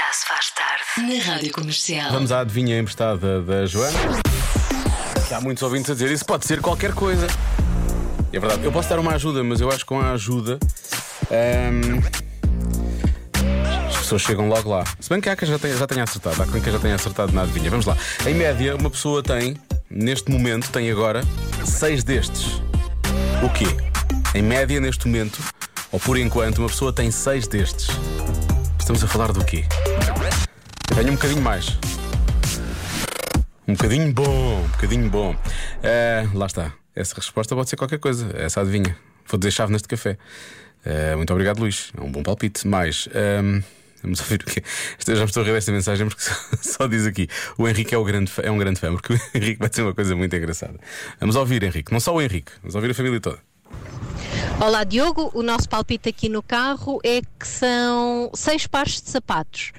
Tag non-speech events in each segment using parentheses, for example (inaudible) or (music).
Já se faz tarde. Na Rádio Comercial. Vamos à adivinha emprestada da Joana. Há muitos ouvintes a dizer isso pode ser qualquer coisa. É verdade, eu posso dar uma ajuda, mas eu acho que com a ajuda. hum, as pessoas chegam logo lá. Se bem que há quem já tenha, já tenha acertado, há quem já tenha acertado na adivinha. Vamos lá. Em média, uma pessoa tem, neste momento, tem agora seis destes. O quê? Em média, neste momento, ou por enquanto, uma pessoa tem seis destes. Estamos a falar do quê? Tenho um bocadinho mais. Um bocadinho bom, um bocadinho bom. Eh, lá está. Essa resposta pode ser qualquer coisa. Essa adivinha. Vou dizer chávenas de café. Eh, muito obrigado, Luís. É um bom palpite. Mais. ehm, vamos ouvir o quê? Esta- Já estou a rir desta mensagem porque (laughs) só, só diz aqui: o Henrique é, o grande, é um grande fã, porque o (laughs) Henrique vai dizer uma coisa muito engraçada. Vamos ouvir, Henrique. Não só o Henrique, vamos ouvir a família toda. Olá Diogo, o nosso palpite aqui no carro é que são seis pares de sapatos.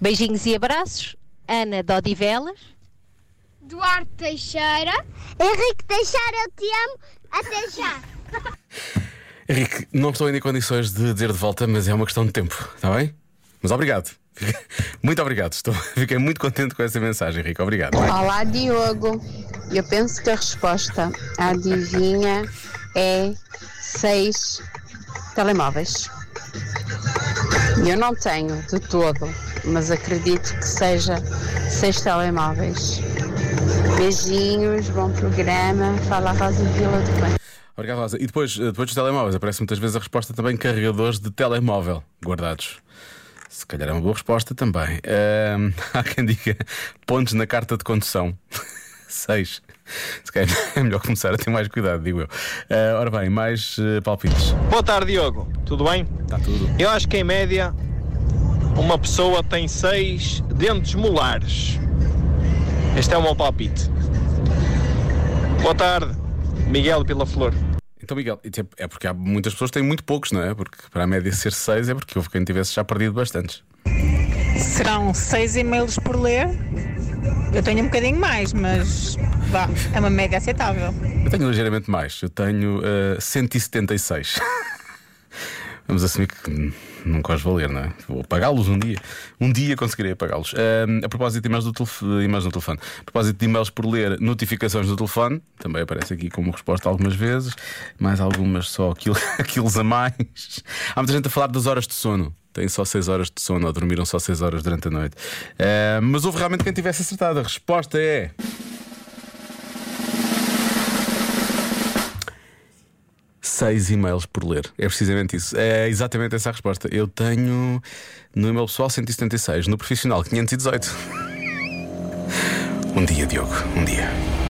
Beijinhos e abraços, Ana de Odivelas. Duarte Teixeira. Henrique Teixeira, eu te amo. Até já. (laughs) Henrique, não estou ainda em condições de dizer de volta, mas é uma questão de tempo, está bem? Mas obrigado. (laughs) Muito obrigado. Estou, (laughs) fiquei muito contente com essa mensagem, Henrique. Obrigado. Olá, Diogo. Eu penso que a resposta à adivinha é seis telemóveis. Eu não tenho de todo, mas acredito que seja seis telemóveis. Beijinhos, bom programa. Fala a Rosa Vila do Bem. Obrigado, Rosa. E depois, eh, depois dos telemóveis, aparece muitas vezes a resposta também carregadores de telemóvel guardados. Se calhar é uma boa resposta também. Ahm, (laughs) há quem diga pontos na carta de condução. (laughs) Seis. (laughs) Se calhar é melhor começar a ter mais cuidado, digo eu. Ah, ora bem, mais eh, palpites. Boa tarde, Diogo. Tudo bem? Está tudo. Eu acho que em média uma pessoa tem seis dentes molares. Este é o meu palpite. Boa tarde, Miguel Pela Flor. Então, Miguel, tipo, é porque há muitas pessoas que têm muito poucos, não é? Porque para a média ser seis é porque houve quem tivesse já perdido bastantes. Serão seis e-mails por ler. Eu tenho um bocadinho mais, mas vá, é uma média aceitável. Eu tenho ligeiramente mais. Eu tenho eh, 176. (laughs) Vamos assumir que nunca os vou ler, não é? Vou pagá-los um dia. Um dia conseguirei apagá-los. A propósito de e-mails, do no telefone. A propósito de e-mails por ler, notificações do telefone. Também aparece aqui como resposta algumas vezes. Mais algumas só aquilo, (laughs) aqueles a mais. Há muita gente a falar das horas de sono. Têm só 6 horas de sono ou dormiram só 6 horas durante a noite. Ah, mas houve realmente quem tivesse acertado. A resposta é. Seis e-mails por ler. É precisamente isso. É exatamente essa a resposta. Eu tenho no e-mail pessoal 176, no profissional 518. (laughs) Um dia, Diogo, um dia.